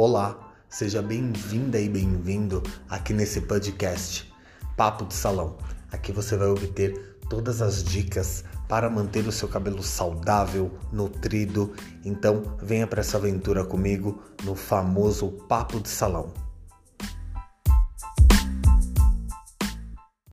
Olá, seja bem-vinda e bem-vindo aqui nesse podcast Papo de Salão. Aqui você vai obter todas as dicas para manter o seu cabelo saudável, nutrido. Então, venha para essa aventura comigo no famoso Papo de Salão.